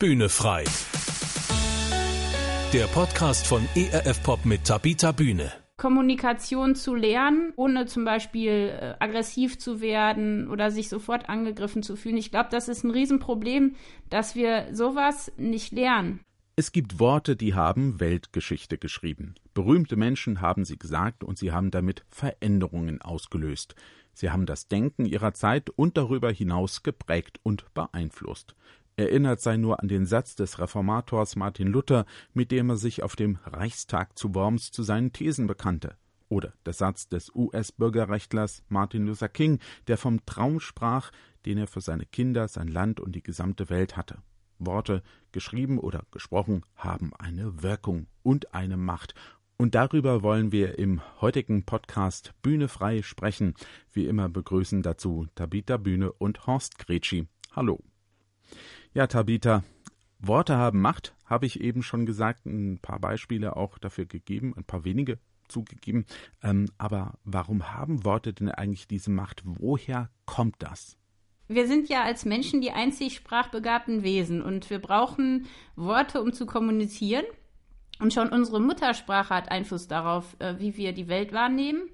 Bühne frei. Der Podcast von ERF Pop mit Tabita Bühne. Kommunikation zu lernen, ohne zum Beispiel äh, aggressiv zu werden oder sich sofort angegriffen zu fühlen. Ich glaube, das ist ein Riesenproblem, dass wir sowas nicht lernen. Es gibt Worte, die haben Weltgeschichte geschrieben. Berühmte Menschen haben sie gesagt und sie haben damit Veränderungen ausgelöst. Sie haben das Denken ihrer Zeit und darüber hinaus geprägt und beeinflusst. Erinnert sei nur an den Satz des Reformators Martin Luther, mit dem er sich auf dem Reichstag zu Worms zu seinen Thesen bekannte. Oder der Satz des US-Bürgerrechtlers Martin Luther King, der vom Traum sprach, den er für seine Kinder, sein Land und die gesamte Welt hatte. Worte, geschrieben oder gesprochen, haben eine Wirkung und eine Macht. Und darüber wollen wir im heutigen Podcast Bühne frei sprechen. Wie immer begrüßen dazu Tabita Bühne und Horst Gretschi. Hallo. Ja, Tabita, Worte haben Macht, habe ich eben schon gesagt, ein paar Beispiele auch dafür gegeben, ein paar wenige zugegeben. Ähm, aber warum haben Worte denn eigentlich diese Macht? Woher kommt das? wir sind ja als Menschen die einzig sprachbegabten Wesen und wir brauchen Worte, um zu kommunizieren. Und schon unsere Muttersprache hat Einfluss darauf, äh, wie wir die Welt wahrnehmen.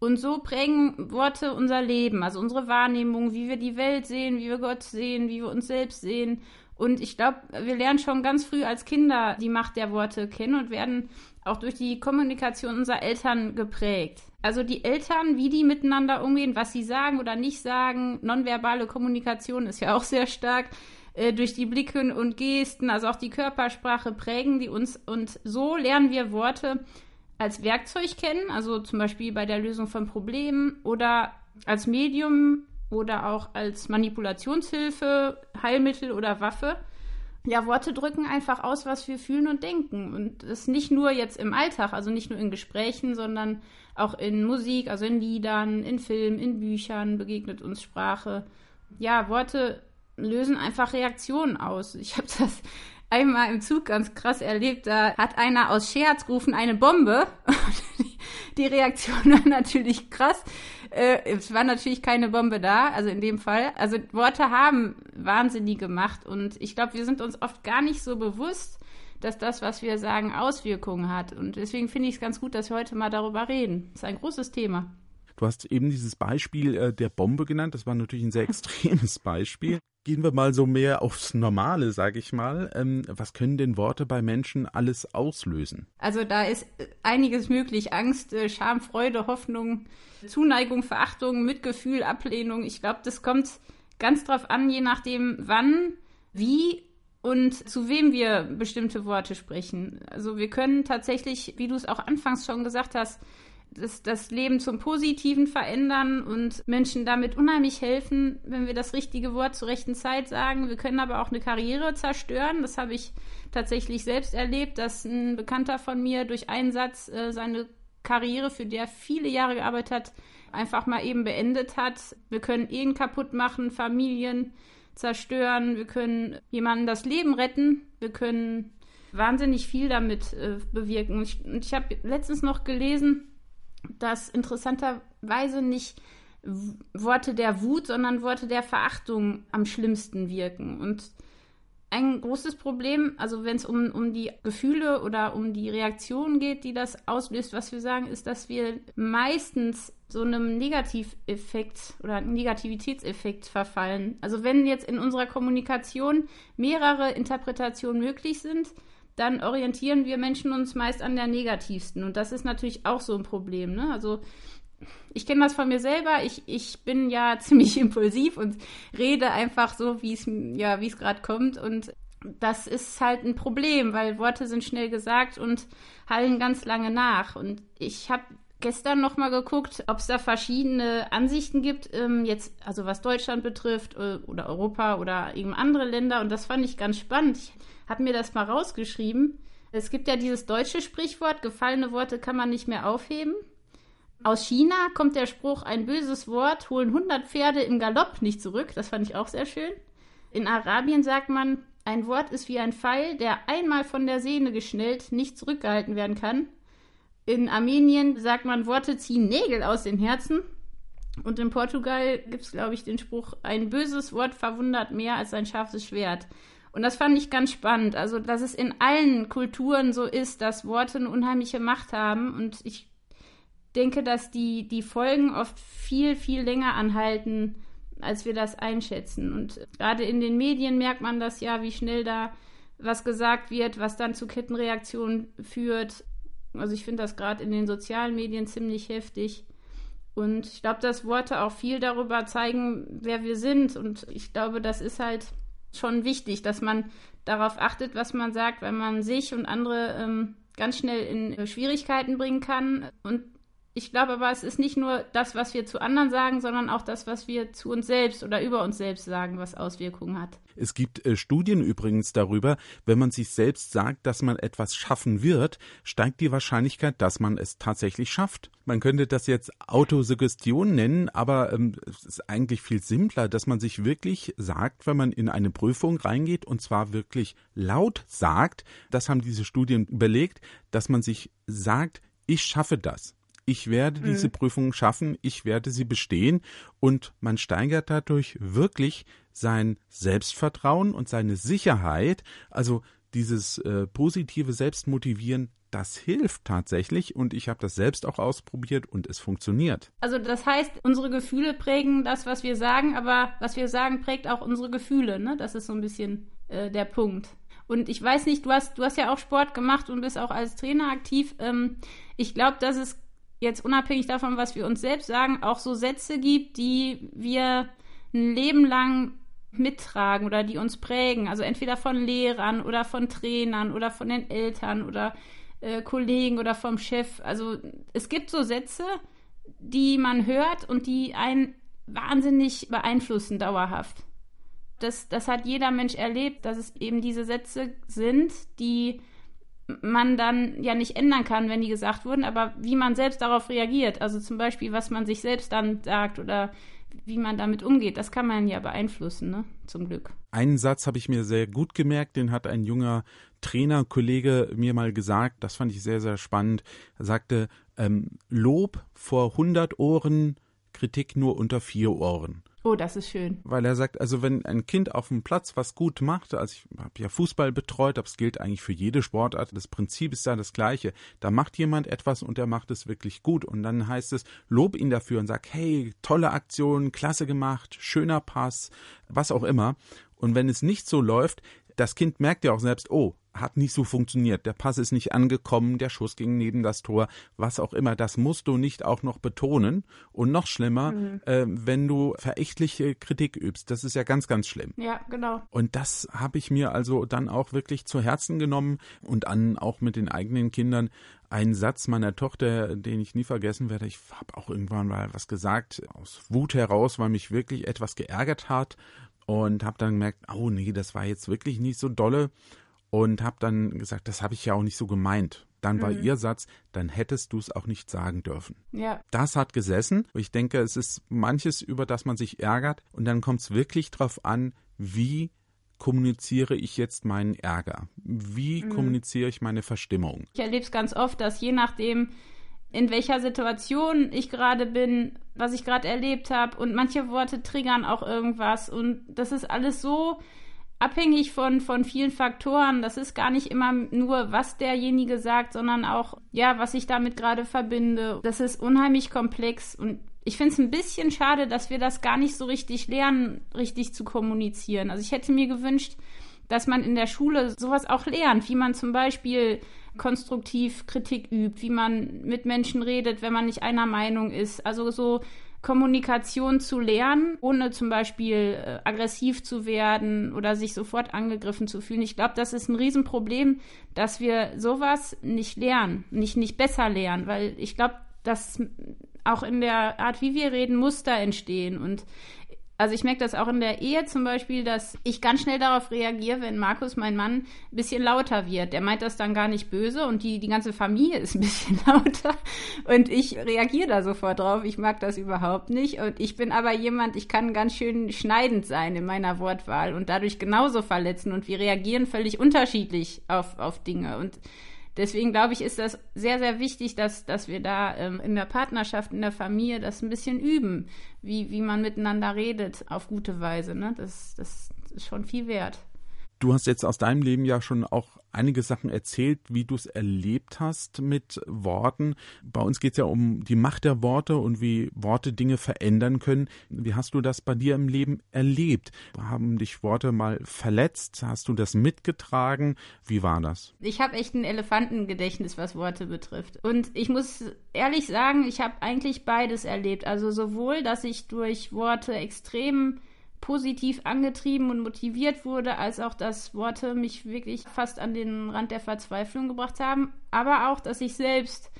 Und so prägen Worte unser Leben, also unsere Wahrnehmung, wie wir die Welt sehen, wie wir Gott sehen, wie wir uns selbst sehen. Und ich glaube, wir lernen schon ganz früh als Kinder die Macht der Worte kennen und werden auch durch die Kommunikation unserer Eltern geprägt. Also die Eltern, wie die miteinander umgehen, was sie sagen oder nicht sagen, nonverbale Kommunikation ist ja auch sehr stark äh, durch die Blicke und Gesten, also auch die Körpersprache prägen die uns und so lernen wir Worte als Werkzeug kennen, also zum Beispiel bei der Lösung von Problemen oder als Medium oder auch als Manipulationshilfe, Heilmittel oder Waffe ja, Worte drücken einfach aus, was wir fühlen und denken. Und das nicht nur jetzt im Alltag, also nicht nur in Gesprächen, sondern auch in Musik, also in Liedern, in Filmen, in Büchern begegnet uns Sprache. Ja, Worte lösen einfach Reaktionen aus. Ich habe das einmal im Zug ganz krass erlebt. Da hat einer aus Scherz gerufen, eine Bombe. die Reaktion war natürlich krass. Äh, es war natürlich keine Bombe da, also in dem Fall. Also Worte haben wahnsinnige Macht und ich glaube, wir sind uns oft gar nicht so bewusst, dass das, was wir sagen, Auswirkungen hat. Und deswegen finde ich es ganz gut, dass wir heute mal darüber reden. Das ist ein großes Thema. Du hast eben dieses Beispiel äh, der Bombe genannt. Das war natürlich ein sehr extremes Beispiel. Gehen wir mal so mehr aufs Normale, sage ich mal. Ähm, was können denn Worte bei Menschen alles auslösen? Also da ist äh, einiges möglich. Angst, äh, Scham, Freude, Hoffnung, Zuneigung, Verachtung, Mitgefühl, Ablehnung. Ich glaube, das kommt ganz drauf an, je nachdem, wann, wie und zu wem wir bestimmte Worte sprechen. Also wir können tatsächlich, wie du es auch anfangs schon gesagt hast, das, das Leben zum Positiven verändern und Menschen damit unheimlich helfen, wenn wir das richtige Wort zur rechten Zeit sagen. Wir können aber auch eine Karriere zerstören. Das habe ich tatsächlich selbst erlebt, dass ein Bekannter von mir durch einen Satz äh, seine Karriere, für die er viele Jahre gearbeitet hat, einfach mal eben beendet hat. Wir können Ehen kaputt machen, Familien zerstören, wir können jemandem das Leben retten, wir können wahnsinnig viel damit äh, bewirken. Und ich, ich habe letztens noch gelesen, dass interessanterweise nicht Worte der Wut, sondern Worte der Verachtung am schlimmsten wirken. Und ein großes Problem, also wenn es um, um die Gefühle oder um die Reaktionen geht, die das auslöst, was wir sagen, ist, dass wir meistens so einem Negativeffekt oder Negativitätseffekt verfallen. Also wenn jetzt in unserer Kommunikation mehrere Interpretationen möglich sind, dann orientieren wir Menschen uns meist an der negativsten. Und das ist natürlich auch so ein Problem. Ne? Also ich kenne das von mir selber. Ich, ich bin ja ziemlich impulsiv und rede einfach so, wie ja, wie es gerade kommt. Und das ist halt ein Problem, weil Worte sind schnell gesagt und hallen ganz lange nach. Und ich habe gestern noch mal geguckt, ob es da verschiedene Ansichten gibt, ähm, jetzt also was Deutschland betrifft äh, oder Europa oder eben andere Länder. Und das fand ich ganz spannend. Ich habe mir das mal rausgeschrieben. Es gibt ja dieses deutsche Sprichwort, gefallene Worte kann man nicht mehr aufheben. Aus China kommt der Spruch, ein böses Wort holen 100 Pferde im Galopp nicht zurück. Das fand ich auch sehr schön. In Arabien sagt man, ein Wort ist wie ein Pfeil, der einmal von der Sehne geschnellt nicht zurückgehalten werden kann. In Armenien sagt man, Worte ziehen Nägel aus den Herzen. Und in Portugal gibt es, glaube ich, den Spruch, ein böses Wort verwundert mehr als ein scharfes Schwert. Und das fand ich ganz spannend. Also, dass es in allen Kulturen so ist, dass Worte eine unheimliche Macht haben. Und ich denke, dass die, die Folgen oft viel, viel länger anhalten, als wir das einschätzen. Und gerade in den Medien merkt man das ja, wie schnell da was gesagt wird, was dann zu Kettenreaktionen führt. Also ich finde das gerade in den sozialen Medien ziemlich heftig. Und ich glaube, dass Worte auch viel darüber zeigen, wer wir sind. Und ich glaube, das ist halt schon wichtig, dass man darauf achtet, was man sagt, weil man sich und andere ähm, ganz schnell in Schwierigkeiten bringen kann. Und ich glaube aber, es ist nicht nur das, was wir zu anderen sagen, sondern auch das, was wir zu uns selbst oder über uns selbst sagen, was Auswirkungen hat. Es gibt äh, Studien übrigens darüber, wenn man sich selbst sagt, dass man etwas schaffen wird, steigt die Wahrscheinlichkeit, dass man es tatsächlich schafft. Man könnte das jetzt Autosuggestion nennen, aber ähm, es ist eigentlich viel simpler, dass man sich wirklich sagt, wenn man in eine Prüfung reingeht und zwar wirklich laut sagt, das haben diese Studien belegt, dass man sich sagt, ich schaffe das ich werde diese mhm. Prüfung schaffen, ich werde sie bestehen und man steigert dadurch wirklich sein Selbstvertrauen und seine Sicherheit, also dieses äh, positive Selbstmotivieren, das hilft tatsächlich und ich habe das selbst auch ausprobiert und es funktioniert. Also das heißt, unsere Gefühle prägen das, was wir sagen, aber was wir sagen, prägt auch unsere Gefühle, ne? Das ist so ein bisschen äh, der Punkt. Und ich weiß nicht, du hast, du hast ja auch Sport gemacht und bist auch als Trainer aktiv. Ähm, ich glaube, dass es jetzt unabhängig davon, was wir uns selbst sagen, auch so Sätze gibt, die wir ein Leben lang mittragen oder die uns prägen. Also entweder von Lehrern oder von Trainern oder von den Eltern oder äh, Kollegen oder vom Chef. Also es gibt so Sätze, die man hört und die einen wahnsinnig beeinflussen dauerhaft. Das, das hat jeder Mensch erlebt, dass es eben diese Sätze sind, die man dann ja nicht ändern kann, wenn die gesagt wurden, aber wie man selbst darauf reagiert, also zum Beispiel, was man sich selbst dann sagt oder wie man damit umgeht, das kann man ja beeinflussen, ne? zum Glück. Einen Satz habe ich mir sehr gut gemerkt, den hat ein junger Trainerkollege mir mal gesagt, das fand ich sehr, sehr spannend. Er sagte, ähm, Lob vor 100 Ohren, Kritik nur unter vier Ohren. Oh, das ist schön. Weil er sagt, also wenn ein Kind auf dem Platz was gut macht, also ich habe ja Fußball betreut, aber es gilt eigentlich für jede Sportart, das Prinzip ist ja das gleiche. Da macht jemand etwas und er macht es wirklich gut und dann heißt es, lob ihn dafür und sag, hey, tolle Aktion, klasse gemacht, schöner Pass, was auch immer. Und wenn es nicht so läuft, das Kind merkt ja auch selbst, oh, hat nicht so funktioniert, der Pass ist nicht angekommen, der Schuss ging neben das Tor, was auch immer, das musst du nicht auch noch betonen. Und noch schlimmer, mhm. äh, wenn du verächtliche Kritik übst, das ist ja ganz, ganz schlimm. Ja, genau. Und das habe ich mir also dann auch wirklich zu Herzen genommen und an auch mit den eigenen Kindern ein Satz meiner Tochter, den ich nie vergessen werde. Ich habe auch irgendwann mal was gesagt aus Wut heraus, weil mich wirklich etwas geärgert hat und habe dann gemerkt, oh nee, das war jetzt wirklich nicht so dolle und habe dann gesagt, das habe ich ja auch nicht so gemeint. Dann war mhm. ihr Satz, dann hättest du es auch nicht sagen dürfen. Ja. Das hat gesessen. Ich denke, es ist manches, über das man sich ärgert. Und dann kommt es wirklich darauf an, wie kommuniziere ich jetzt meinen Ärger? Wie mhm. kommuniziere ich meine Verstimmung? Ich erlebe es ganz oft, dass je nachdem, in welcher Situation ich gerade bin, was ich gerade erlebt habe und manche Worte triggern auch irgendwas und das ist alles so abhängig von, von vielen Faktoren. Das ist gar nicht immer nur, was derjenige sagt, sondern auch, ja, was ich damit gerade verbinde. Das ist unheimlich komplex und ich finde es ein bisschen schade, dass wir das gar nicht so richtig lernen, richtig zu kommunizieren. Also ich hätte mir gewünscht, dass man in der Schule sowas auch lernt, wie man zum Beispiel konstruktiv Kritik übt, wie man mit Menschen redet, wenn man nicht einer Meinung ist. Also so Kommunikation zu lernen, ohne zum Beispiel äh, aggressiv zu werden oder sich sofort angegriffen zu fühlen. Ich glaube, das ist ein Riesenproblem, dass wir sowas nicht lernen, nicht, nicht besser lernen, weil ich glaube, dass auch in der Art, wie wir reden, Muster entstehen. Und also ich merke das auch in der Ehe zum Beispiel, dass ich ganz schnell darauf reagiere, wenn Markus, mein Mann, ein bisschen lauter wird. Der meint das dann gar nicht böse und die, die ganze Familie ist ein bisschen lauter und ich reagiere da sofort drauf. Ich mag das überhaupt nicht und ich bin aber jemand, ich kann ganz schön schneidend sein in meiner Wortwahl und dadurch genauso verletzen und wir reagieren völlig unterschiedlich auf, auf Dinge und Deswegen glaube ich, ist das sehr, sehr wichtig, dass, dass wir da ähm, in der Partnerschaft, in der Familie das ein bisschen üben, wie, wie man miteinander redet auf gute Weise. Ne? Das, das ist schon viel wert. Du hast jetzt aus deinem Leben ja schon auch einige Sachen erzählt, wie du es erlebt hast mit Worten. Bei uns geht es ja um die Macht der Worte und wie Worte Dinge verändern können. Wie hast du das bei dir im Leben erlebt? Haben dich Worte mal verletzt? Hast du das mitgetragen? Wie war das? Ich habe echt ein Elefantengedächtnis, was Worte betrifft. Und ich muss ehrlich sagen, ich habe eigentlich beides erlebt. Also sowohl, dass ich durch Worte extrem positiv angetrieben und motiviert wurde, als auch, dass Worte mich wirklich fast an den Rand der Verzweiflung gebracht haben, aber auch, dass ich selbst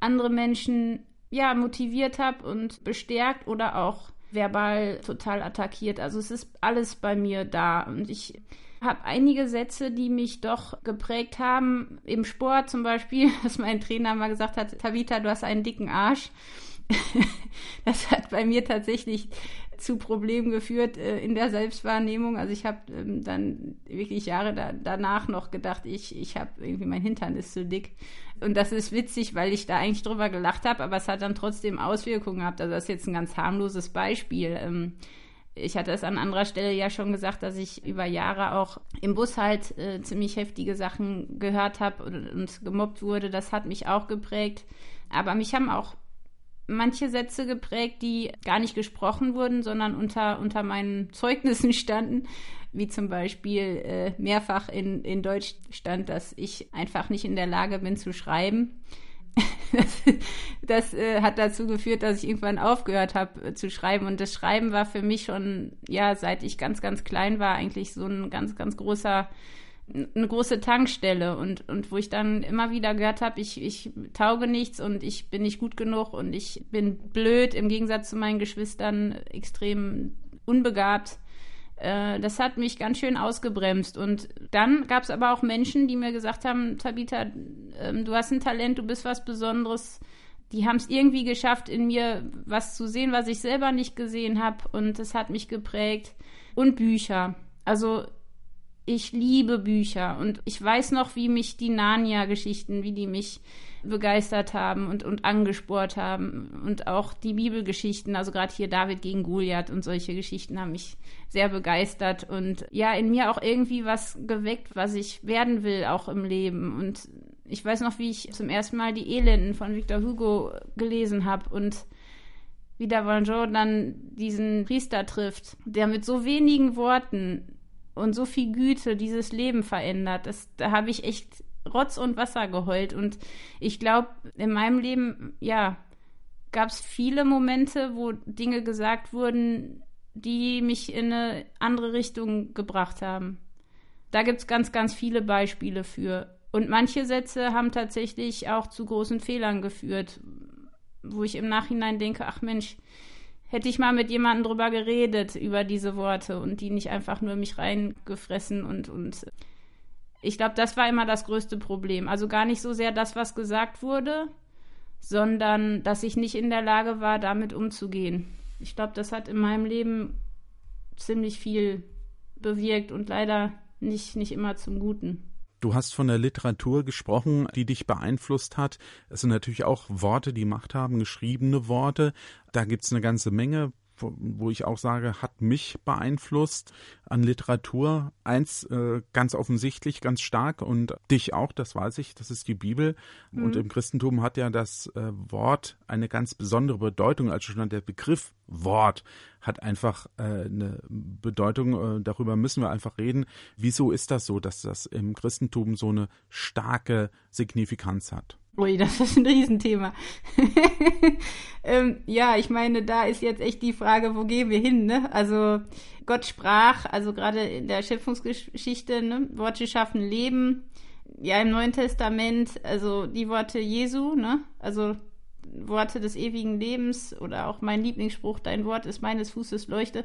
andere Menschen ja motiviert habe und bestärkt oder auch verbal total attackiert. Also es ist alles bei mir da und ich habe einige Sätze, die mich doch geprägt haben. Im Sport zum Beispiel, dass mein Trainer mal gesagt hat, Tabita, du hast einen dicken Arsch. das hat bei mir tatsächlich zu Problemen geführt äh, in der Selbstwahrnehmung. Also ich habe ähm, dann wirklich Jahre da, danach noch gedacht, ich, ich habe irgendwie mein Hintern ist zu dick. Und das ist witzig, weil ich da eigentlich drüber gelacht habe, aber es hat dann trotzdem Auswirkungen gehabt. Also das ist jetzt ein ganz harmloses Beispiel. Ähm, ich hatte es an anderer Stelle ja schon gesagt, dass ich über Jahre auch im Bus halt äh, ziemlich heftige Sachen gehört habe und, und gemobbt wurde. Das hat mich auch geprägt. Aber mich haben auch manche Sätze geprägt, die gar nicht gesprochen wurden, sondern unter, unter meinen Zeugnissen standen, wie zum Beispiel äh, mehrfach in, in Deutsch stand, dass ich einfach nicht in der Lage bin zu schreiben. das, das äh, hat dazu geführt, dass ich irgendwann aufgehört habe äh, zu schreiben. Und das Schreiben war für mich schon, ja, seit ich ganz, ganz klein war, eigentlich so ein ganz, ganz großer eine große Tankstelle und, und wo ich dann immer wieder gehört habe, ich, ich tauge nichts und ich bin nicht gut genug und ich bin blöd, im Gegensatz zu meinen Geschwistern extrem unbegabt. Äh, das hat mich ganz schön ausgebremst. Und dann gab es aber auch Menschen, die mir gesagt haben, Tabitha, äh, du hast ein Talent, du bist was Besonderes. Die haben es irgendwie geschafft, in mir was zu sehen, was ich selber nicht gesehen habe. Und das hat mich geprägt. Und Bücher. Also ich liebe Bücher und ich weiß noch, wie mich die Narnia-Geschichten, wie die mich begeistert haben und, und angesport haben. Und auch die Bibelgeschichten, also gerade hier David gegen Goliath und solche Geschichten haben mich sehr begeistert und ja, in mir auch irgendwie was geweckt, was ich werden will, auch im Leben. Und ich weiß noch, wie ich zum ersten Mal die Elenden von Victor Hugo gelesen habe und wie da Valjean dann diesen Priester trifft, der mit so wenigen Worten und so viel Güte dieses Leben verändert. Das, da habe ich echt Rotz und Wasser geheult. Und ich glaube, in meinem Leben, ja, gab es viele Momente, wo Dinge gesagt wurden, die mich in eine andere Richtung gebracht haben. Da gibt es ganz, ganz viele Beispiele für. Und manche Sätze haben tatsächlich auch zu großen Fehlern geführt, wo ich im Nachhinein denke, ach Mensch, hätte ich mal mit jemandem drüber geredet, über diese Worte und die nicht einfach nur mich reingefressen und, und ich glaube, das war immer das größte Problem. Also gar nicht so sehr das, was gesagt wurde, sondern dass ich nicht in der Lage war, damit umzugehen. Ich glaube, das hat in meinem Leben ziemlich viel bewirkt und leider nicht, nicht immer zum Guten. Du hast von der Literatur gesprochen, die dich beeinflusst hat. Es sind natürlich auch Worte, die Macht haben, geschriebene Worte. Da gibt es eine ganze Menge wo ich auch sage, hat mich beeinflusst an Literatur. Eins äh, ganz offensichtlich, ganz stark und dich auch, das weiß ich, das ist die Bibel. Mhm. Und im Christentum hat ja das äh, Wort eine ganz besondere Bedeutung. Also schon der Begriff Wort hat einfach äh, eine Bedeutung. Äh, darüber müssen wir einfach reden. Wieso ist das so, dass das im Christentum so eine starke Signifikanz hat? Ui, das ist ein Riesenthema. ähm, ja, ich meine, da ist jetzt echt die Frage, wo gehen wir hin, ne? Also Gott sprach, also gerade in der Schöpfungsgeschichte, ne? Worte schaffen Leben. Ja, im Neuen Testament, also die Worte Jesu, ne? Also Worte des ewigen Lebens oder auch mein Lieblingsspruch, dein Wort ist meines Fußes Leuchte.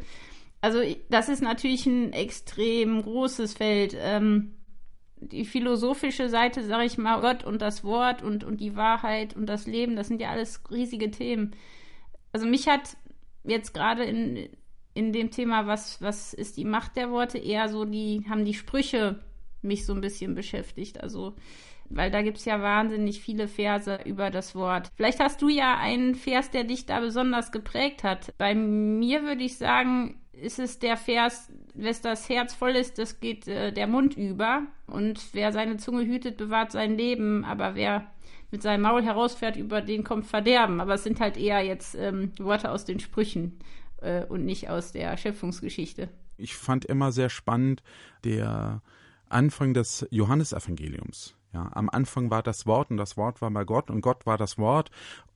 Also das ist natürlich ein extrem großes Feld. Ähm, die philosophische Seite, sage ich mal, Gott und das Wort und, und die Wahrheit und das Leben, das sind ja alles riesige Themen. Also mich hat jetzt gerade in, in dem Thema, was, was ist die Macht der Worte, eher so die, haben die Sprüche mich so ein bisschen beschäftigt. Also, weil da gibt es ja wahnsinnig viele Verse über das Wort. Vielleicht hast du ja einen Vers, der dich da besonders geprägt hat. Bei mir würde ich sagen, ist es der Vers, wes das Herz voll ist, das geht äh, der Mund über. Und wer seine Zunge hütet, bewahrt sein Leben. Aber wer mit seinem Maul herausfährt, über den kommt Verderben. Aber es sind halt eher jetzt ähm, Worte aus den Sprüchen äh, und nicht aus der Schöpfungsgeschichte. Ich fand immer sehr spannend der Anfang des Johannesevangeliums. Ja, am Anfang war das Wort und das Wort war bei Gott und Gott war das Wort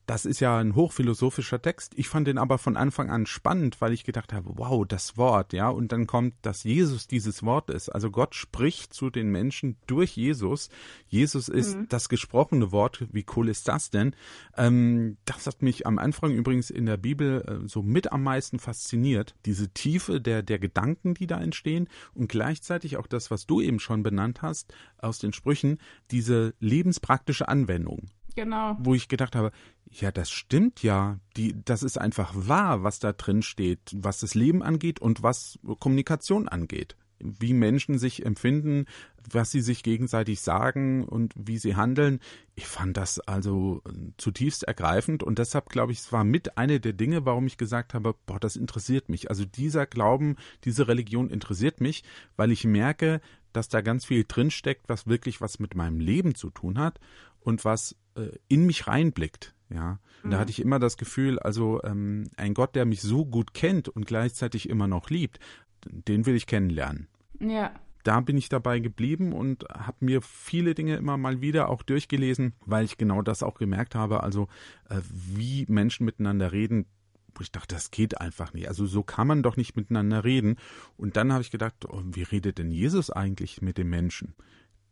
das ist ja ein hochphilosophischer Text. Ich fand den aber von Anfang an spannend, weil ich gedacht habe, wow, das Wort, ja, und dann kommt, dass Jesus dieses Wort ist. Also Gott spricht zu den Menschen durch Jesus. Jesus ist mhm. das gesprochene Wort. Wie cool ist das denn? Ähm, das hat mich am Anfang übrigens in der Bibel äh, so mit am meisten fasziniert. Diese Tiefe der, der Gedanken, die da entstehen und gleichzeitig auch das, was du eben schon benannt hast aus den Sprüchen, diese lebenspraktische Anwendung. Genau. Wo ich gedacht habe, ja, das stimmt ja. Die, das ist einfach wahr, was da drin steht, was das Leben angeht und was Kommunikation angeht. Wie Menschen sich empfinden, was sie sich gegenseitig sagen und wie sie handeln. Ich fand das also zutiefst ergreifend und deshalb glaube ich, es war mit eine der Dinge, warum ich gesagt habe, boah, das interessiert mich. Also dieser Glauben, diese Religion interessiert mich, weil ich merke, dass da ganz viel drinsteckt, was wirklich was mit meinem Leben zu tun hat und was äh, in mich reinblickt. Ja, und mhm. da hatte ich immer das Gefühl, also ähm, ein Gott, der mich so gut kennt und gleichzeitig immer noch liebt, den will ich kennenlernen. Ja. Da bin ich dabei geblieben und habe mir viele Dinge immer mal wieder auch durchgelesen, weil ich genau das auch gemerkt habe, also äh, wie Menschen miteinander reden, wo ich dachte, das geht einfach nicht. Also so kann man doch nicht miteinander reden. Und dann habe ich gedacht, oh, wie redet denn Jesus eigentlich mit den Menschen?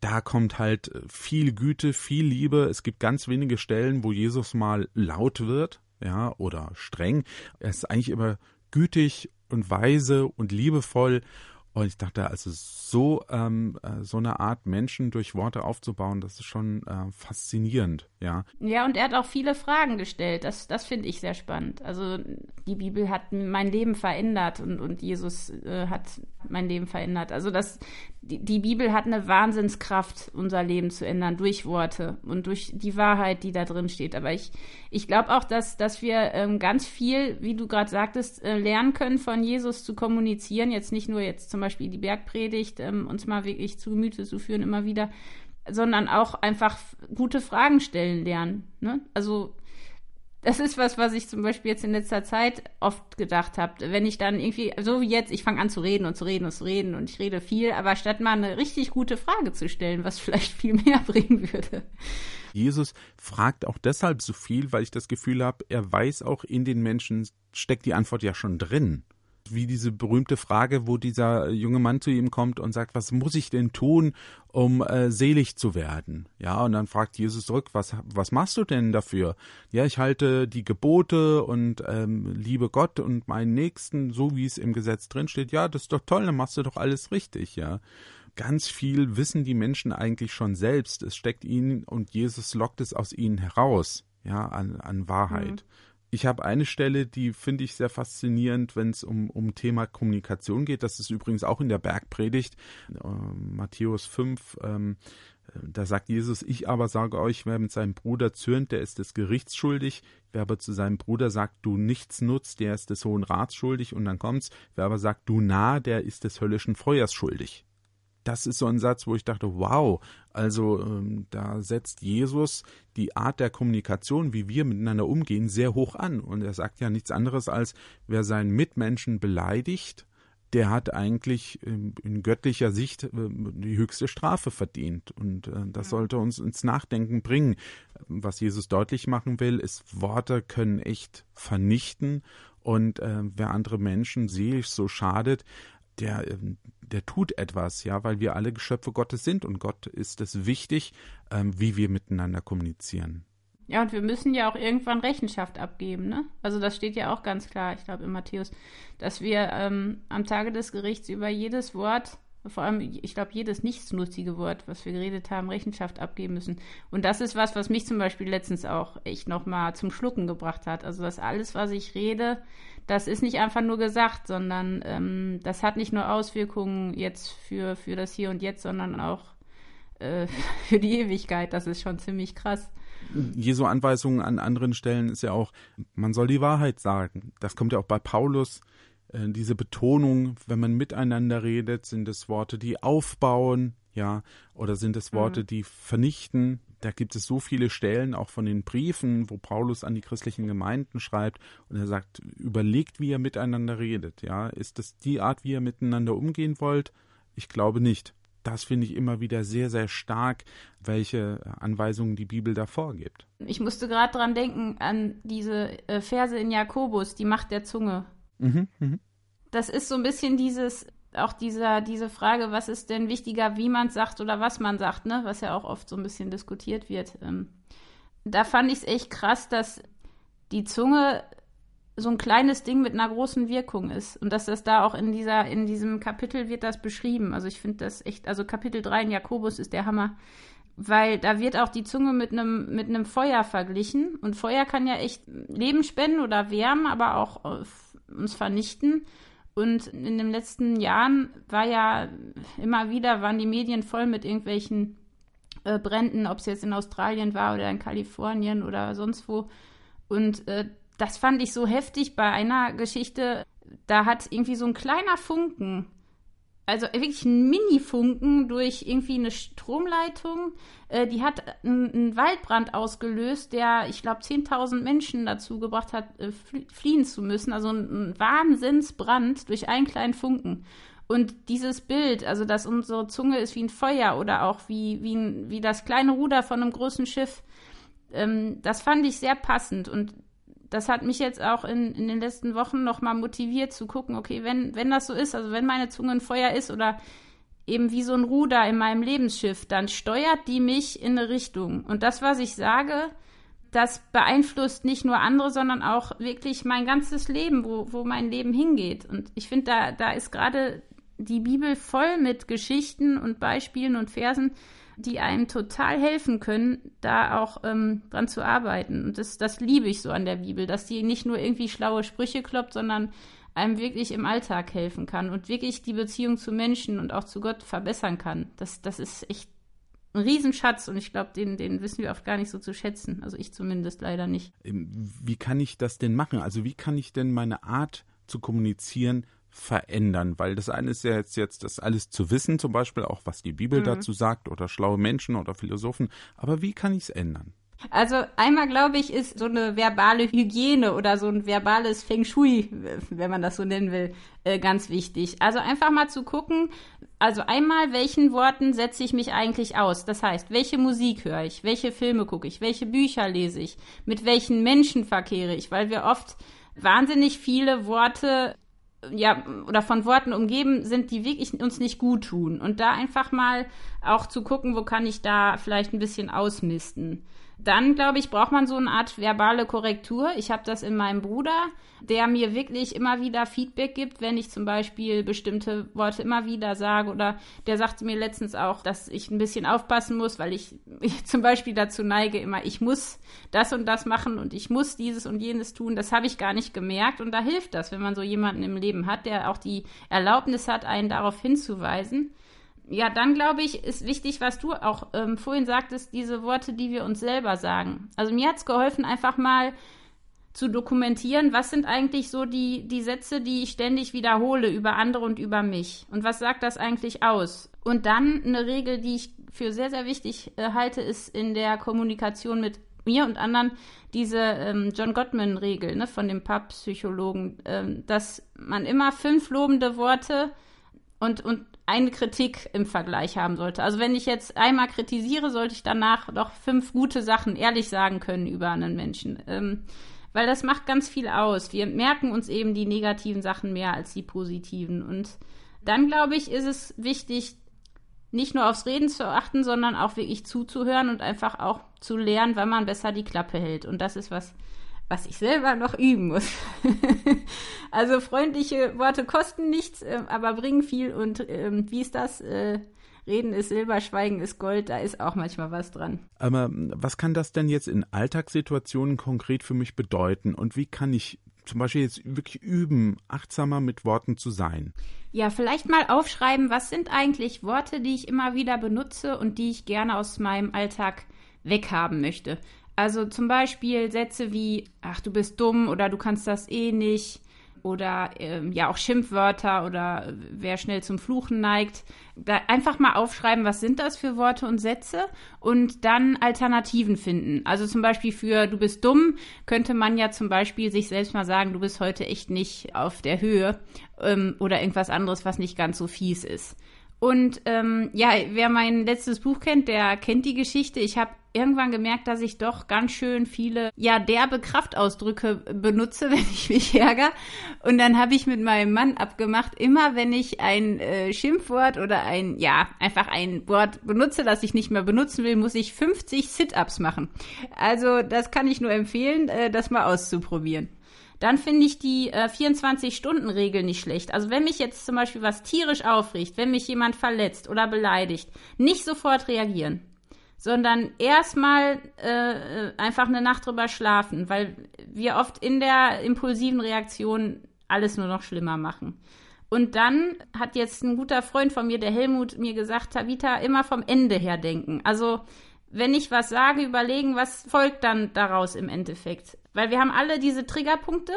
da kommt halt äh, viel Güte, viel Liebe. Es gibt ganz wenige Stellen, wo Jesus mal laut wird, ja, oder streng. Er ist eigentlich immer gütig und weise und liebevoll und ich dachte, also so, ähm, äh, so eine Art Menschen durch Worte aufzubauen, das ist schon äh, faszinierend, ja. Ja, und er hat auch viele Fragen gestellt. Das, das finde ich sehr spannend. Also die Bibel hat mein Leben verändert und, und Jesus äh, hat mein Leben verändert. Also das, die, die Bibel hat eine Wahnsinnskraft, unser Leben zu ändern durch Worte und durch die Wahrheit, die da drin steht. Aber ich, ich glaube auch, dass, dass wir ähm, ganz viel, wie du gerade sagtest, äh, lernen können, von Jesus zu kommunizieren. Jetzt nicht nur jetzt zum Beispiel die Bergpredigt, ähm, uns mal wirklich zu Gemüte zu führen, immer wieder, sondern auch einfach gute Fragen stellen lernen. Ne? Also das ist was, was ich zum Beispiel jetzt in letzter Zeit oft gedacht habe. Wenn ich dann irgendwie, so wie jetzt, ich fange an zu reden und zu reden und zu reden und ich rede viel, aber statt mal eine richtig gute Frage zu stellen, was vielleicht viel mehr bringen würde. Jesus fragt auch deshalb so viel, weil ich das Gefühl habe, er weiß auch, in den Menschen steckt die Antwort ja schon drin wie diese berühmte Frage, wo dieser junge Mann zu ihm kommt und sagt, was muss ich denn tun, um äh, selig zu werden? Ja, und dann fragt Jesus zurück, was, was machst du denn dafür? Ja, ich halte die Gebote und ähm, liebe Gott und meinen Nächsten, so wie es im Gesetz drin steht. Ja, das ist doch toll, dann machst du doch alles richtig, ja. Ganz viel wissen die Menschen eigentlich schon selbst. Es steckt ihnen und Jesus lockt es aus ihnen heraus, ja, an, an Wahrheit. Mhm. Ich habe eine Stelle, die finde ich sehr faszinierend, wenn es um, um Thema Kommunikation geht. Das ist übrigens auch in der Bergpredigt, äh, Matthäus 5. Ähm, da sagt Jesus, ich aber sage euch, wer mit seinem Bruder zürnt, der ist des Gerichts schuldig. Wer aber zu seinem Bruder sagt, du nichts nutzt, der ist des Hohen Rats schuldig. Und dann kommt's, wer aber sagt, du nah, der ist des höllischen Feuers schuldig das ist so ein Satz, wo ich dachte, wow, also ähm, da setzt Jesus die Art der Kommunikation, wie wir miteinander umgehen, sehr hoch an. Und er sagt ja nichts anderes als, wer seinen Mitmenschen beleidigt, der hat eigentlich in, in göttlicher Sicht äh, die höchste Strafe verdient. Und äh, das sollte uns ins Nachdenken bringen. Was Jesus deutlich machen will, ist, Worte können echt vernichten. Und äh, wer andere Menschen seelisch so schadet, der, ähm, der tut etwas, ja, weil wir alle Geschöpfe Gottes sind und Gott ist es wichtig, ähm, wie wir miteinander kommunizieren. Ja, und wir müssen ja auch irgendwann Rechenschaft abgeben, ne? Also das steht ja auch ganz klar, ich glaube, in Matthäus, dass wir ähm, am Tage des Gerichts über jedes Wort, vor allem, ich glaube, jedes nichtsnutzige Wort, was wir geredet haben, Rechenschaft abgeben müssen. Und das ist was, was mich zum Beispiel letztens auch echt nochmal zum Schlucken gebracht hat. Also, dass alles, was ich rede, das ist nicht einfach nur gesagt, sondern ähm, das hat nicht nur Auswirkungen jetzt für, für das Hier und Jetzt, sondern auch äh, für die Ewigkeit. Das ist schon ziemlich krass. Jesu Anweisungen an anderen Stellen ist ja auch, man soll die Wahrheit sagen. Das kommt ja auch bei Paulus äh, diese Betonung, wenn man miteinander redet, sind es Worte, die aufbauen, ja, oder sind es Worte, mhm. die vernichten? Da gibt es so viele Stellen, auch von den Briefen, wo Paulus an die christlichen Gemeinden schreibt und er sagt, überlegt, wie ihr miteinander redet, ja. Ist das die Art, wie ihr miteinander umgehen wollt? Ich glaube nicht. Das finde ich immer wieder sehr, sehr stark, welche Anweisungen die Bibel da vorgibt. Ich musste gerade dran denken, an diese äh, Verse in Jakobus, die Macht der Zunge. Mhm, mh. Das ist so ein bisschen dieses, auch dieser, diese Frage, was ist denn wichtiger, wie man sagt oder was man sagt, ne? was ja auch oft so ein bisschen diskutiert wird. Ähm, da fand ich es echt krass, dass die Zunge so ein kleines Ding mit einer großen Wirkung ist. Und dass das da auch in dieser, in diesem Kapitel wird das beschrieben. Also ich finde das echt, also Kapitel 3 in Jakobus ist der Hammer. Weil da wird auch die Zunge mit einem mit einem Feuer verglichen. Und Feuer kann ja echt Leben spenden oder wärmen, aber auch äh, uns vernichten. Und in den letzten Jahren war ja immer wieder, waren die Medien voll mit irgendwelchen äh, Bränden, ob es jetzt in Australien war oder in Kalifornien oder sonst wo. Und äh, das fand ich so heftig bei einer Geschichte. Da hat irgendwie so ein kleiner Funken also wirklich ein Mini-Funken durch irgendwie eine Stromleitung. Äh, die hat einen Waldbrand ausgelöst, der, ich glaube, 10.000 Menschen dazu gebracht hat, äh, fliehen zu müssen. Also ein, ein Wahnsinnsbrand durch einen kleinen Funken. Und dieses Bild, also dass unsere Zunge ist wie ein Feuer oder auch wie, wie, ein, wie das kleine Ruder von einem großen Schiff, ähm, das fand ich sehr passend. Und das hat mich jetzt auch in, in den letzten Wochen nochmal motiviert zu gucken, okay, wenn, wenn das so ist, also wenn meine Zunge ein Feuer ist oder eben wie so ein Ruder in meinem Lebensschiff, dann steuert die mich in eine Richtung. Und das, was ich sage, das beeinflusst nicht nur andere, sondern auch wirklich mein ganzes Leben, wo, wo mein Leben hingeht. Und ich finde, da, da ist gerade die Bibel voll mit Geschichten und Beispielen und Versen, die einem total helfen können, da auch ähm, dran zu arbeiten. Und das, das liebe ich so an der Bibel, dass die nicht nur irgendwie schlaue Sprüche kloppt, sondern einem wirklich im Alltag helfen kann und wirklich die Beziehung zu Menschen und auch zu Gott verbessern kann. Das, das ist echt ein Riesenschatz und ich glaube, den, den wissen wir oft gar nicht so zu schätzen. Also ich zumindest leider nicht. Wie kann ich das denn machen? Also wie kann ich denn meine Art zu kommunizieren verändern? Weil das eine ist ja jetzt, jetzt das alles zu wissen, zum Beispiel auch, was die Bibel mhm. dazu sagt oder schlaue Menschen oder Philosophen. Aber wie kann ich es ändern? Also einmal glaube ich, ist so eine verbale Hygiene oder so ein verbales Feng Shui, wenn man das so nennen will, äh, ganz wichtig. Also einfach mal zu gucken, also einmal, welchen Worten setze ich mich eigentlich aus? Das heißt, welche Musik höre ich, welche Filme gucke ich, welche Bücher lese ich, mit welchen Menschen verkehre ich, weil wir oft wahnsinnig viele Worte ja, oder von Worten umgeben sind, die wirklich uns nicht gut tun. Und da einfach mal auch zu gucken, wo kann ich da vielleicht ein bisschen ausmisten. Dann, glaube ich, braucht man so eine Art verbale Korrektur. Ich habe das in meinem Bruder, der mir wirklich immer wieder Feedback gibt, wenn ich zum Beispiel bestimmte Worte immer wieder sage. Oder der sagte mir letztens auch, dass ich ein bisschen aufpassen muss, weil ich, ich zum Beispiel dazu neige, immer, ich muss das und das machen und ich muss dieses und jenes tun. Das habe ich gar nicht gemerkt. Und da hilft das, wenn man so jemanden im Leben hat, der auch die Erlaubnis hat, einen darauf hinzuweisen ja, dann glaube ich, ist wichtig, was du auch ähm, vorhin sagtest, diese Worte, die wir uns selber sagen. Also mir hat es geholfen, einfach mal zu dokumentieren, was sind eigentlich so die, die Sätze, die ich ständig wiederhole über andere und über mich. Und was sagt das eigentlich aus? Und dann eine Regel, die ich für sehr, sehr wichtig äh, halte, ist in der Kommunikation mit mir und anderen diese ähm, John Gottman-Regel ne, von dem Pappsychologen, ähm, dass man immer fünf lobende Worte und, und eine Kritik im Vergleich haben sollte. Also wenn ich jetzt einmal kritisiere, sollte ich danach doch fünf gute Sachen ehrlich sagen können über einen Menschen. Ähm, weil das macht ganz viel aus. Wir merken uns eben die negativen Sachen mehr als die positiven. Und dann, glaube ich, ist es wichtig, nicht nur aufs Reden zu achten, sondern auch wirklich zuzuhören und einfach auch zu lernen, wann man besser die Klappe hält. Und das ist was, was ich selber noch üben muss. also freundliche Worte kosten nichts, äh, aber bringen viel. Und ähm, wie ist das? Äh, Reden ist Silber, Schweigen ist Gold, da ist auch manchmal was dran. Aber was kann das denn jetzt in Alltagssituationen konkret für mich bedeuten? Und wie kann ich zum Beispiel jetzt wirklich üben, achtsamer mit Worten zu sein? Ja, vielleicht mal aufschreiben, was sind eigentlich Worte, die ich immer wieder benutze und die ich gerne aus meinem Alltag weghaben möchte. Also zum Beispiel Sätze wie, ach, du bist dumm oder du kannst das eh nicht. oder ähm, ja auch Schimpfwörter oder wer schnell zum Fluchen neigt. Da einfach mal aufschreiben, was sind das für Worte und Sätze und dann Alternativen finden. Also zum Beispiel für du bist dumm könnte man ja zum Beispiel sich selbst mal sagen, du bist heute echt nicht auf der Höhe ähm, oder irgendwas anderes, was nicht ganz so fies ist. Und ähm, ja, wer mein letztes Buch kennt, der kennt die Geschichte. Ich habe irgendwann gemerkt, dass ich doch ganz schön viele, ja, derbe Kraftausdrücke benutze, wenn ich mich ärgere. Und dann habe ich mit meinem Mann abgemacht, immer wenn ich ein äh, Schimpfwort oder ein, ja, einfach ein Wort benutze, das ich nicht mehr benutzen will, muss ich 50 Sit-Ups machen. Also das kann ich nur empfehlen, äh, das mal auszuprobieren dann finde ich die äh, 24-Stunden-Regel nicht schlecht. Also wenn mich jetzt zum Beispiel was tierisch aufregt, wenn mich jemand verletzt oder beleidigt, nicht sofort reagieren, sondern erstmal äh, einfach eine Nacht drüber schlafen, weil wir oft in der impulsiven Reaktion alles nur noch schlimmer machen. Und dann hat jetzt ein guter Freund von mir, der Helmut, mir gesagt, Tabita, immer vom Ende her denken. Also wenn ich was sage, überlegen, was folgt dann daraus im Endeffekt. Weil wir haben alle diese Triggerpunkte.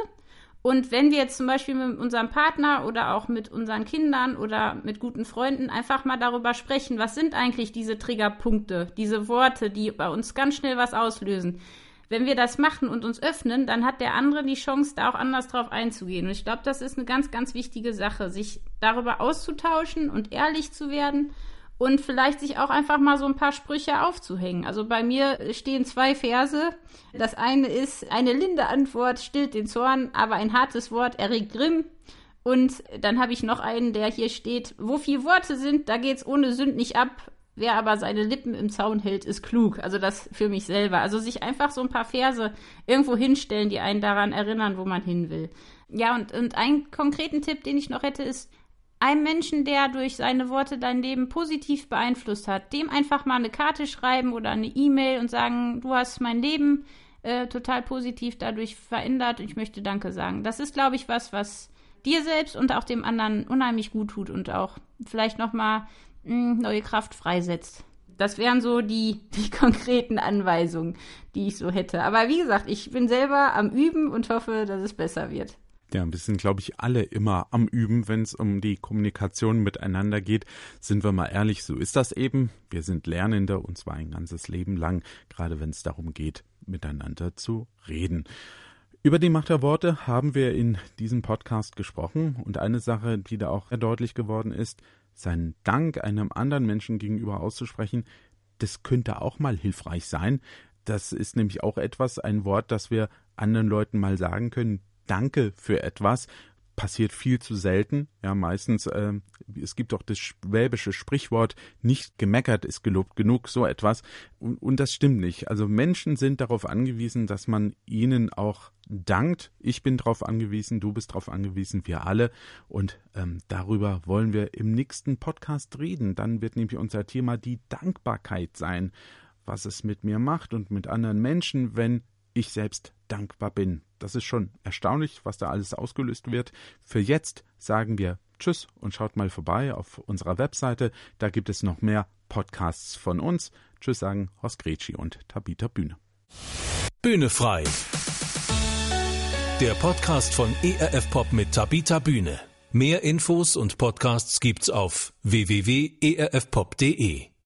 Und wenn wir jetzt zum Beispiel mit unserem Partner oder auch mit unseren Kindern oder mit guten Freunden einfach mal darüber sprechen, was sind eigentlich diese Triggerpunkte, diese Worte, die bei uns ganz schnell was auslösen. Wenn wir das machen und uns öffnen, dann hat der andere die Chance, da auch anders drauf einzugehen. Und ich glaube, das ist eine ganz, ganz wichtige Sache, sich darüber auszutauschen und ehrlich zu werden und vielleicht sich auch einfach mal so ein paar Sprüche aufzuhängen. Also bei mir stehen zwei Verse. Das eine ist, eine linde Antwort stillt den Zorn, aber ein hartes Wort erregt Grimm. Und dann habe ich noch einen, der hier steht, wo vier Worte sind, da geht's ohne Sünd nicht ab. Wer aber seine Lippen im Zaun hält, ist klug. Also das für mich selber. Also sich einfach so ein paar Verse irgendwo hinstellen, die einen daran erinnern, wo man hin will. Ja, und, und einen konkreten Tipp, den ich noch hätte, ist, einem Menschen, der durch seine Worte dein Leben positiv beeinflusst hat, dem einfach mal eine Karte schreiben oder eine E-Mail und sagen, du hast mein Leben äh, total positiv dadurch verändert und ich möchte Danke sagen. Das ist, glaube ich, was, was dir selbst und auch dem anderen unheimlich gut tut und auch vielleicht nochmal hm, neue Kraft freisetzt. Das wären so die, die konkreten Anweisungen, die ich so hätte. Aber wie gesagt, ich bin selber am Üben und hoffe, dass es besser wird. Ja, wir sind, glaube ich, alle immer am Üben, wenn es um die Kommunikation miteinander geht. Sind wir mal ehrlich, so ist das eben. Wir sind Lernende und zwar ein ganzes Leben lang, gerade wenn es darum geht, miteinander zu reden. Über die Macht der Worte haben wir in diesem Podcast gesprochen und eine Sache, die da auch deutlich geworden ist, seinen Dank einem anderen Menschen gegenüber auszusprechen, das könnte auch mal hilfreich sein. Das ist nämlich auch etwas, ein Wort, das wir anderen Leuten mal sagen können, Danke für etwas passiert viel zu selten. Ja, meistens, äh, es gibt auch das schwäbische Sprichwort, nicht gemeckert ist gelobt genug, so etwas. Und, und das stimmt nicht. Also Menschen sind darauf angewiesen, dass man ihnen auch dankt. Ich bin darauf angewiesen, du bist darauf angewiesen, wir alle. Und ähm, darüber wollen wir im nächsten Podcast reden. Dann wird nämlich unser Thema die Dankbarkeit sein, was es mit mir macht und mit anderen Menschen, wenn ich selbst dankbar bin. Das ist schon erstaunlich, was da alles ausgelöst wird. Für jetzt sagen wir Tschüss und schaut mal vorbei auf unserer Webseite. Da gibt es noch mehr Podcasts von uns. Tschüss sagen Horst Gretschi und Tabita Bühne. Bühne frei. Der Podcast von ERF Pop mit Tabita Bühne. Mehr Infos und Podcasts gibt's auf www.erfpop.de.